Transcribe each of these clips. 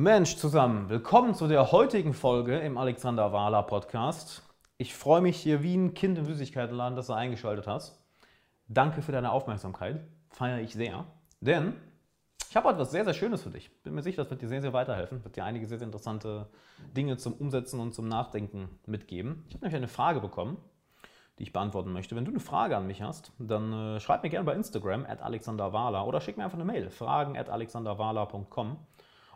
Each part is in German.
Mensch zusammen, willkommen zu der heutigen Folge im Alexander Wahler Podcast. Ich freue mich hier wie ein Kind im Süßigkeitenladen, dass du eingeschaltet hast. Danke für deine Aufmerksamkeit, feiere ich sehr. Denn ich habe etwas sehr, sehr Schönes für dich. Bin mir sicher, das wird dir sehr, sehr weiterhelfen. Wird dir einige sehr, sehr interessante Dinge zum Umsetzen und zum Nachdenken mitgeben. Ich habe nämlich eine Frage bekommen, die ich beantworten möchte. Wenn du eine Frage an mich hast, dann äh, schreib mir gerne bei Instagram at alexanderwala oder schick mir einfach eine Mail, fragen at alexanderwala.com.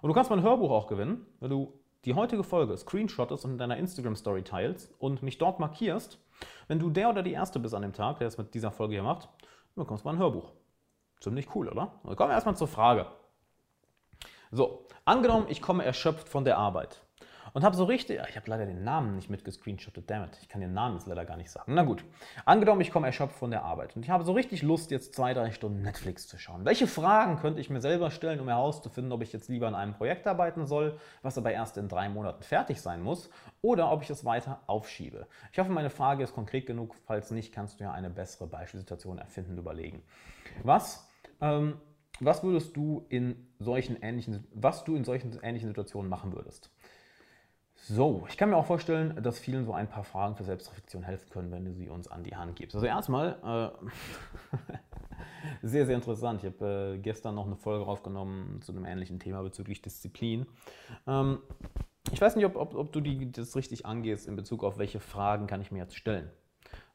Und du kannst mein Hörbuch auch gewinnen, wenn du die heutige Folge screenshottest und in deiner Instagram-Story teilst und mich dort markierst. Wenn du der oder die Erste bist an dem Tag, der es mit dieser Folge hier macht, dann bekommst du mein Hörbuch. Ziemlich cool, oder? Dann kommen wir erstmal zur Frage. So, angenommen, ich komme erschöpft von der Arbeit und habe so richtig, ich habe leider den Namen nicht mitgescreenshottet, dammit, ich kann den Namen jetzt leider gar nicht sagen. Na gut, angenommen, ich komme erschöpft von der Arbeit und ich habe so richtig Lust, jetzt zwei, drei Stunden Netflix zu schauen. Welche Fragen könnte ich mir selber stellen, um herauszufinden, ob ich jetzt lieber an einem Projekt arbeiten soll, was aber erst in drei Monaten fertig sein muss, oder ob ich es weiter aufschiebe? Ich hoffe, meine Frage ist konkret genug. Falls nicht, kannst du ja eine bessere Beispielsituation erfinden und überlegen. Was ähm, was würdest du in solchen ähnlichen, was du in solchen ähnlichen Situationen machen würdest? So, ich kann mir auch vorstellen, dass vielen so ein paar Fragen für Selbstreflexion helfen können, wenn du sie uns an die Hand gibst. Also erstmal, äh, sehr, sehr interessant. Ich habe äh, gestern noch eine Folge aufgenommen zu einem ähnlichen Thema bezüglich Disziplin. Ähm, ich weiß nicht, ob, ob, ob du die, das richtig angehst in Bezug auf welche Fragen kann ich mir jetzt stellen.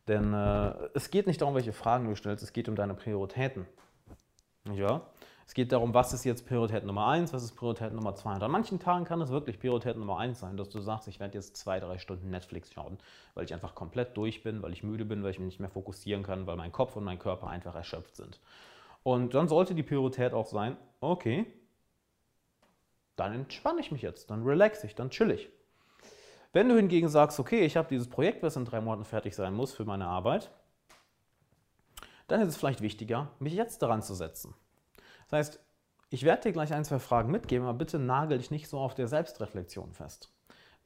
Denn äh, es geht nicht darum, welche Fragen du stellst, es geht um deine Prioritäten. Ja? Es geht darum, was ist jetzt Priorität Nummer 1, was ist Priorität Nummer 2. Und an manchen Tagen kann es wirklich Priorität Nummer 1 sein, dass du sagst, ich werde jetzt zwei, drei Stunden Netflix schauen, weil ich einfach komplett durch bin, weil ich müde bin, weil ich mich nicht mehr fokussieren kann, weil mein Kopf und mein Körper einfach erschöpft sind. Und dann sollte die Priorität auch sein, okay, dann entspanne ich mich jetzt, dann relaxe ich, dann chill ich. Wenn du hingegen sagst, okay, ich habe dieses Projekt, was in drei Monaten fertig sein muss für meine Arbeit, dann ist es vielleicht wichtiger, mich jetzt daran zu setzen. Das heißt, ich werde dir gleich ein, zwei Fragen mitgeben, aber bitte nagel dich nicht so auf der Selbstreflexion fest.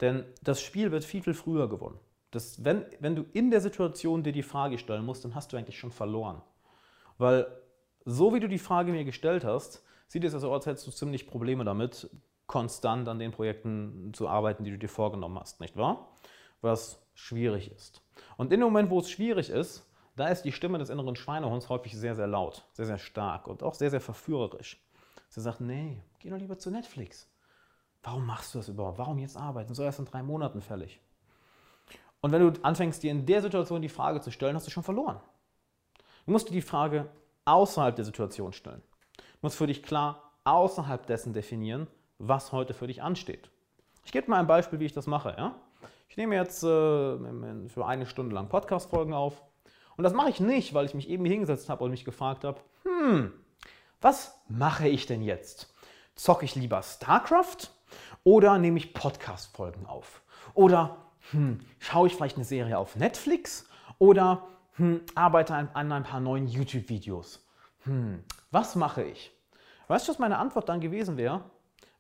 Denn das Spiel wird viel, viel früher gewonnen. Das, wenn, wenn du in der Situation dir die Frage stellen musst, dann hast du eigentlich schon verloren. Weil so wie du die Frage mir gestellt hast, sieht es so aus, als hättest du ziemlich Probleme damit, konstant an den Projekten zu arbeiten, die du dir vorgenommen hast, nicht wahr? Was schwierig ist. Und in dem Moment, wo es schwierig ist, da ist die Stimme des inneren Schweinehunds häufig sehr, sehr laut, sehr, sehr stark und auch sehr, sehr verführerisch. Sie sagt, nee, geh doch lieber zu Netflix. Warum machst du das überhaupt? Warum jetzt arbeiten? So erst in drei Monaten fällig. Und wenn du anfängst, dir in der Situation die Frage zu stellen, hast du schon verloren. Du musst dir die Frage außerhalb der Situation stellen. Du musst für dich klar außerhalb dessen definieren, was heute für dich ansteht. Ich gebe mal ein Beispiel, wie ich das mache. Ja? Ich nehme jetzt äh, für eine Stunde lang Podcast-Folgen auf und das mache ich nicht, weil ich mich eben hingesetzt habe und mich gefragt habe, hm, was mache ich denn jetzt? Zocke ich lieber StarCraft oder nehme ich Podcast-Folgen auf? Oder hm, schaue ich vielleicht eine Serie auf Netflix oder hm, arbeite an, ein paar neuen YouTube-Videos? Hm, was mache ich? Weißt du, was meine Antwort dann gewesen wäre?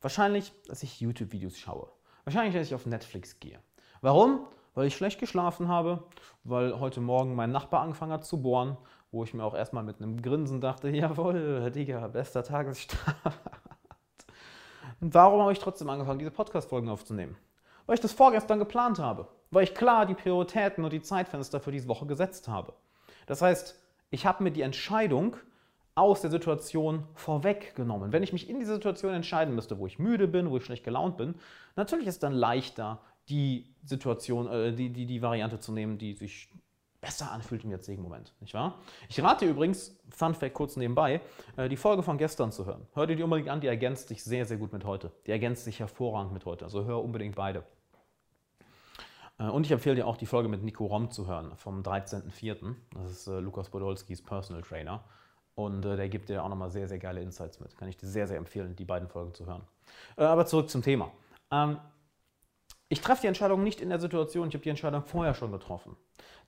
Wahrscheinlich, dass ich YouTube-Videos schaue. Wahrscheinlich, dass ich auf Netflix gehe. Warum? Weil ich schlecht geschlafen habe, weil heute Morgen mein Nachbar angefangen hat zu bohren, wo ich mir auch erstmal mit einem Grinsen dachte, jawohl, Digga, bester Tagesstart. Und warum habe ich trotzdem angefangen, diese Podcast-Folgen aufzunehmen? Weil ich das vorgestern geplant habe. Weil ich klar die Prioritäten und die Zeitfenster für diese Woche gesetzt habe. Das heißt, ich habe mir die Entscheidung aus der Situation vorweggenommen. Wenn ich mich in dieser Situation entscheiden müsste, wo ich müde bin, wo ich schlecht gelaunt bin, natürlich ist es dann leichter, die Situation, äh, die, die, die Variante zu nehmen, die sich besser anfühlt im jetzigen Moment, nicht wahr? Ich rate übrigens, Fun Fact kurz nebenbei, äh, die Folge von gestern zu hören. Hör dir die unbedingt an, die ergänzt sich sehr, sehr gut mit heute. Die ergänzt sich hervorragend mit heute, also hör unbedingt beide. Äh, und ich empfehle dir auch die Folge mit Nico Rom zu hören, vom 13.04. Das ist äh, Lukas Podolskis Personal Trainer. Und der gibt dir auch nochmal sehr, sehr geile Insights mit. Kann ich dir sehr, sehr empfehlen, die beiden Folgen zu hören. Aber zurück zum Thema. Ich treffe die Entscheidung nicht in der Situation, ich habe die Entscheidung vorher schon getroffen.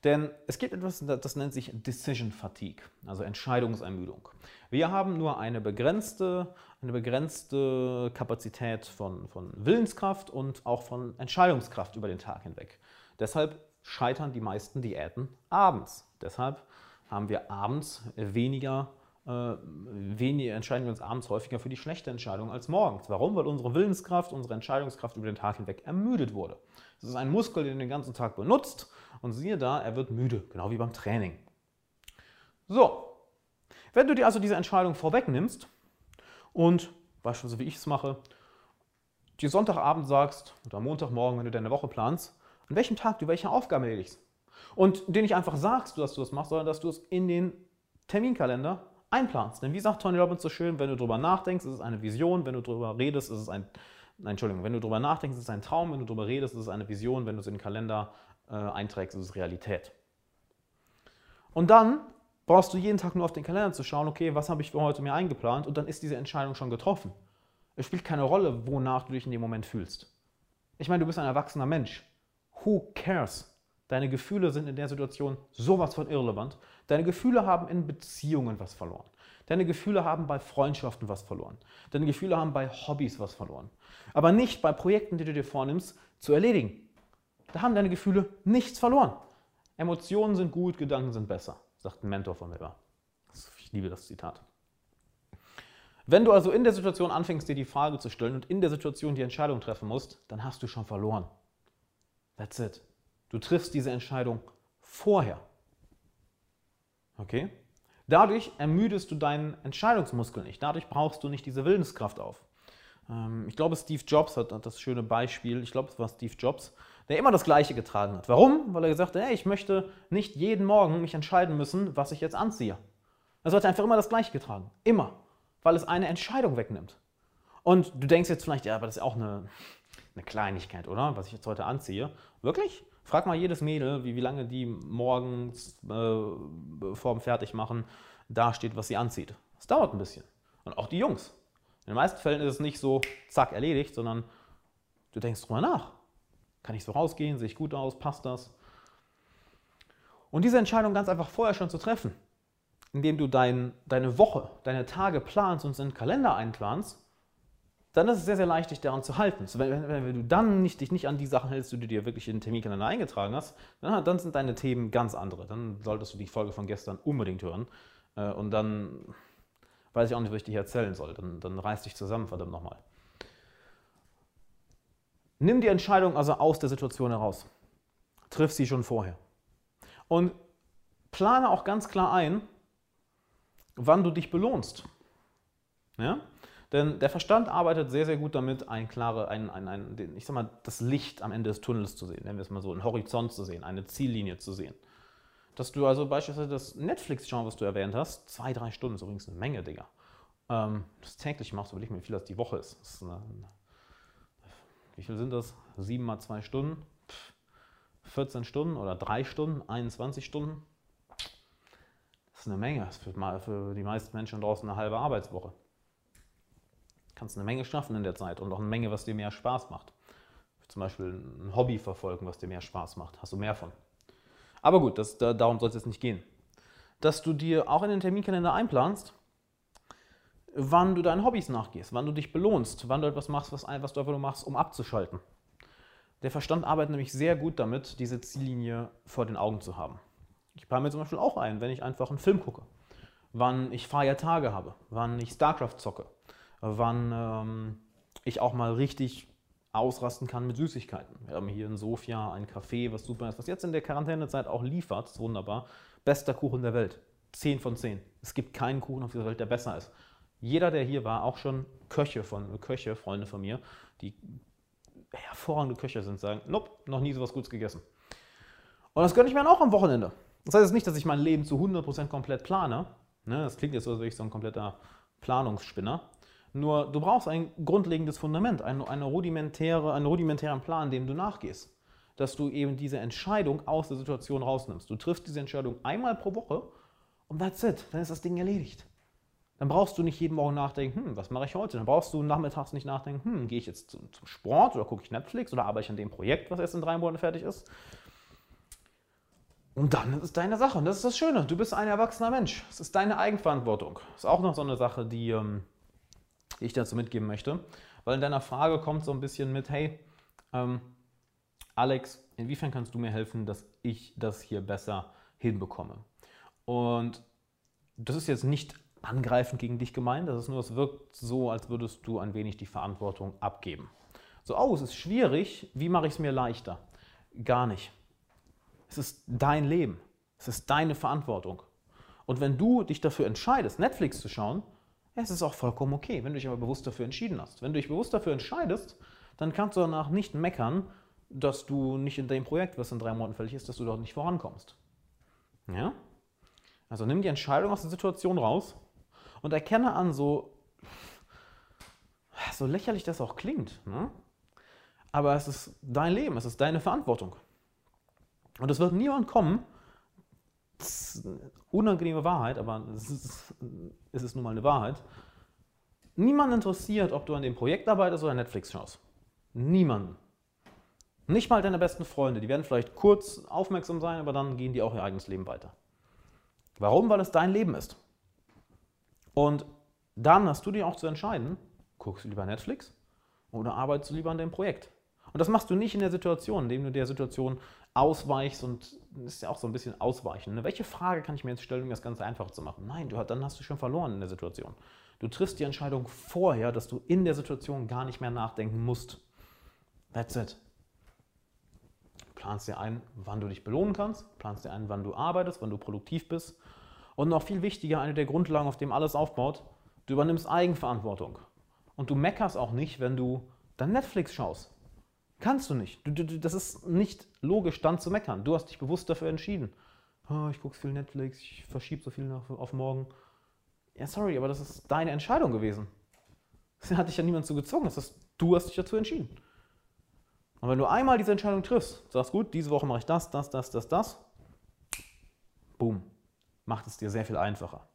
Denn es gibt etwas, das nennt sich Decision Fatigue, also Entscheidungsermüdung. Wir haben nur eine begrenzte, eine begrenzte Kapazität von, von Willenskraft und auch von Entscheidungskraft über den Tag hinweg. Deshalb scheitern die meisten Diäten abends. Deshalb haben wir abends weniger wenig, entscheiden wir uns abends häufiger für die schlechte Entscheidung als morgens. Warum? Weil unsere Willenskraft, unsere Entscheidungskraft über den Tag hinweg ermüdet wurde. Das ist ein Muskel, den du den ganzen Tag benutzt und siehe da, er wird müde, genau wie beim Training. So, wenn du dir also diese Entscheidung vorwegnimmst und beispielsweise wie ich es mache, dir Sonntagabend sagst oder Montagmorgen, wenn du deine Woche planst, an welchem Tag du welche Aufgaben erledigst. Und dir nicht einfach sagst, dass du das machst, sondern dass du es in den Terminkalender einplanst. Denn wie sagt Tony Robbins so schön, wenn du darüber nachdenkst, ist es eine Vision, wenn du darüber redest, ist es ein, nein, Entschuldigung, wenn du darüber nachdenkst, ist es ein Traum, wenn du darüber redest, ist es eine Vision, wenn du es in den Kalender äh, einträgst, ist es Realität. Und dann brauchst du jeden Tag nur auf den Kalender zu schauen, okay, was habe ich für heute mir eingeplant und dann ist diese Entscheidung schon getroffen. Es spielt keine Rolle, wonach du dich in dem Moment fühlst. Ich meine, du bist ein erwachsener Mensch. Who cares? Deine Gefühle sind in der Situation sowas von irrelevant. Deine Gefühle haben in Beziehungen was verloren. Deine Gefühle haben bei Freundschaften was verloren. Deine Gefühle haben bei Hobbys was verloren. Aber nicht bei Projekten, die du dir vornimmst, zu erledigen. Da haben deine Gefühle nichts verloren. Emotionen sind gut, Gedanken sind besser, sagt ein Mentor von mir. Ich liebe das Zitat. Wenn du also in der Situation anfängst, dir die Frage zu stellen und in der Situation die Entscheidung treffen musst, dann hast du schon verloren. That's it. Du triffst diese Entscheidung vorher. Okay? Dadurch ermüdest du deinen Entscheidungsmuskel nicht. Dadurch brauchst du nicht diese Willenskraft auf. Ähm, ich glaube, Steve Jobs hat, das schöne Beispiel. Ich glaube, es war Steve Jobs, der immer das Gleiche getragen hat. Warum? Weil er gesagt hat, hey, ich möchte nicht jeden Morgen mich entscheiden müssen, was ich jetzt anziehe. Er hat einfach immer das Gleiche getragen. Immer. Weil es eine Entscheidung wegnimmt. Und du denkst jetzt vielleicht, ja, aber das ist auch eine, eine Kleinigkeit, oder? Was ich jetzt heute anziehe. Wirklich? Frag mal jedes Mädel, wie, wie lange die morgens äh, vor dem Fertigmachen da steht, was sie anzieht. Das dauert ein bisschen. Und auch die Jungs. In den meisten Fällen ist es nicht so, zack, erledigt, sondern du denkst drüber nach. Kann ich so rausgehen? Sehe ich gut aus? Passt das? Und diese Entscheidung ganz einfach vorher schon zu treffen, indem du dein, deine Woche, deine Tage planst und in den Kalender einplanst, dann ist es sehr, sehr leicht, dich daran zu halten. So, wenn, wenn, wenn, du dann nicht, dich nicht an die Sachen hältst, die du dir wirklich in den Terminkalender eingetragen hast, dann, dann, sind deine Themen ganz andere. Dann solltest du die Folge von gestern unbedingt hören. Äh, und dann weiß ich auch nicht, was ich dir erzählen soll. Dann, dann reiß dich zusammen, verdammt nochmal. Nimm die Entscheidung also aus der Situation heraus. Triff sie schon vorher. Und plane auch ganz klar ein, wann du dich belohnst. Ja? Denn der Verstand arbeitet sehr, sehr gut damit, ein klare, ein, ein, ein, ich sag mal, das Licht am Ende des Tunnels zu sehen, nennen wir es mal so, einen Horizont zu sehen, eine Ziellinie zu sehen. Dass du also beispielsweise das Netflix-Genre, was du erwähnt hast, zwei, drei Stunden ist übrigens eine Menge, Digga. Ähm, das täglich machst, überleg mir, wie viel das die Woche ist. Ist eine, wie viel sind das? Sieben mal zwei Stunden? 14 Stunden oder drei Stunden? 21 Stunden? Das ist eine Menge. Das ist für die meisten Menschen draußen eine halbe Arbeitswoche kannst eine Menge schaffen in der Zeit und auch eine Menge, was dir mehr Spaß macht. Zum Beispiel ein Hobby verfolgen, was dir mehr Spaß macht. Hast du mehr von. Aber gut, das, da, darum soll es jetzt nicht gehen. Dass du dir auch in den Terminkalender einplanst, wann du deinen Hobbys nachgehst, wann du dich belohnst, wann du etwas machst, was, was du einfach nur machst, um abzuschalten. Der Verstand arbeitet nämlich sehr gut damit, diese Ziellinie vor den Augen zu haben. Ich plane mir zum Beispiel auch ein, wenn ich einfach einen Film gucke, wann ich freie Tage habe, wann ich StarCraft zocke, wann ähm, ich auch mal richtig ausrasten kann mit Süßigkeiten. Wir haben hier in Sofia ein Café, was super ist, was jetzt in der Quarantänezeit auch liefert. ist wunderbar. Bester Kuchen der Welt. 10 von 10. Es gibt keinen Kuchen auf dieser Welt, der besser ist. Jeder, der hier war, auch schon Köche von Köche, Freunde von mir, die hervorragende Köche sind, sagen, nope, noch nie so was Gutes gegessen. Und das gönne ich mir dann auch am Wochenende. Das heißt jetzt nicht, dass ich mein Leben zu 100% komplett plane. Ne, das klingt jetzt so, als wäre ich so ein kompletter Planungsspinner. Nur du brauchst ein grundlegendes Fundament, eine, eine rudimentäre, einen rudimentären Plan, dem du nachgehst. Dass du eben diese Entscheidung aus der Situation rausnimmst. Du triffst diese Entscheidung einmal pro Woche und that's it. Dann ist das Ding erledigt. Dann brauchst du nicht jeden Morgen nachdenken, hm, was mache ich heute? Dann brauchst du nachmittags nicht nachdenken, hm, gehe ich jetzt zum, zum Sport oder gucke ich Netflix oder arbeite ich an dem Projekt, was erst in drei Monaten fertig ist. Und dann ist es deine Sache. Und das ist das Schöne. Du bist ein erwachsener Mensch. Es ist deine Eigenverantwortung. Das ist auch noch so eine Sache, die ähm, die ich dazu mitgeben möchte. Weil in deiner Frage kommt so ein bisschen mit, hey, ähm, Alex, inwiefern kannst du mir helfen, dass ich das hier besser hinbekomme? Und das ist jetzt nicht angreifend gegen dich gemeint. Das ist nur, es wirkt so, als würdest du ein wenig die Verantwortung abgeben. So, oh, es ist schwierig, wie mache ich es mir leichter? Gar nicht. Es ist dein Leben. Es ist deine Verantwortung. Und wenn du dich dafür entscheidest, Netflix zu schauen, es ist auch vollkommen okay, wenn du dich aber bewusst dafür entschieden hast. Wenn du dich bewusst dafür entscheidest, dann kannst du danach nicht meckern, dass du nicht in dem Projekt, was in drei Monaten fällig ist, dass du dort nicht vorankommst. Ja? Also nimm die Entscheidung aus der Situation raus und erkenne an, so, so lächerlich das auch klingt. Ne? Aber es ist dein Leben, es ist deine Verantwortung. Und es wird niemand kommen, unangenehme Wahrheit, aber es ist, es ist nun mal eine Wahrheit. Niemand interessiert, ob du an dem Projekt arbeitest oder Netflix schaust. Niemanden. Nicht mal deine besten Freunde. Die werden vielleicht kurz aufmerksam sein, aber dann gehen die auch ihr eigenes Leben weiter. Warum? Weil es dein Leben ist. Und dann hast du dir auch zu entscheiden, guckst du lieber Netflix oder arbeitest du lieber an dem Projekt. Und das machst du nicht in der Situation, indem du der Situation ausweichst und ist ja auch so ein bisschen ausweichen. Ne? Welche Frage kann ich mir jetzt stellen, um das Ganze einfach zu machen? Nein, du, dann hast du schon verloren in der Situation. Du triffst die Entscheidung vorher, dass du in der Situation gar nicht mehr nachdenken musst. That's it. Planst dir ein, wann du dich belohnen kannst, planst dir ein, wann du arbeitest, wann du produktiv bist. Und noch viel wichtiger, eine der Grundlagen, auf dem alles aufbaut, du übernimmst Eigenverantwortung. Und du meckerst auch nicht, wenn du dann Netflix schaust. Kannst du nicht. Du, du, das ist nicht logisch, dann zu meckern. Du hast dich bewusst dafür entschieden. Oh, ich gucke viel Netflix, ich verschiebe so viel auf, auf morgen. Ja, sorry, aber das ist deine Entscheidung gewesen. Da hat dich ja niemand zu gezwungen. Das ist, du hast dich dazu entschieden. Und wenn du einmal diese Entscheidung triffst, sagst gut, diese Woche mache ich das, das, das, das, das, boom, macht es dir sehr viel einfacher.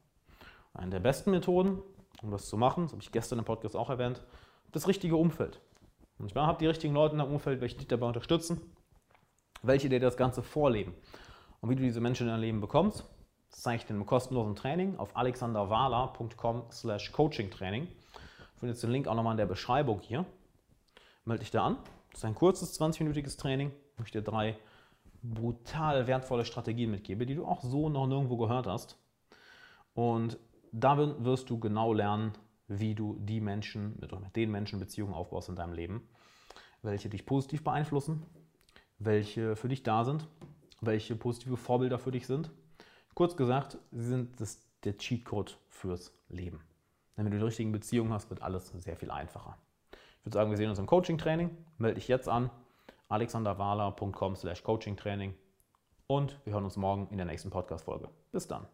Eine der besten Methoden, um das zu machen, das habe ich gestern im Podcast auch erwähnt, das richtige Umfeld. Und ich habe die richtigen Leute in deinem Umfeld, welche dich dabei unterstützen, welche dir das Ganze vorleben. Und wie du diese Menschen in dein Leben bekommst, das zeige ich dir im kostenlosen Training auf alexanderwala.com slash coachingtraining. Findest den Link auch nochmal in der Beschreibung hier. Melde dich da an. Das ist ein kurzes, 20-minütiges Training, wo ich dir drei brutal wertvolle Strategien mitgebe, die du auch so noch nirgendwo gehört hast. Und darin wirst du genau lernen, wie du die Menschen mit, mit den Menschen Beziehungen aufbaust in deinem Leben, welche dich positiv beeinflussen, welche für dich da sind, welche positive Vorbilder für dich sind. Kurz gesagt, sie sind das, der Cheatcode fürs Leben. Denn wenn du die richtigen Beziehungen hast, wird alles sehr viel einfacher. Ich würde sagen, wir sehen uns im Coaching-Training. Melde dich jetzt an. alexanderwala.com slash coaching-training. Und wir hören uns morgen in der nächsten Podcast-Folge. Bis dann.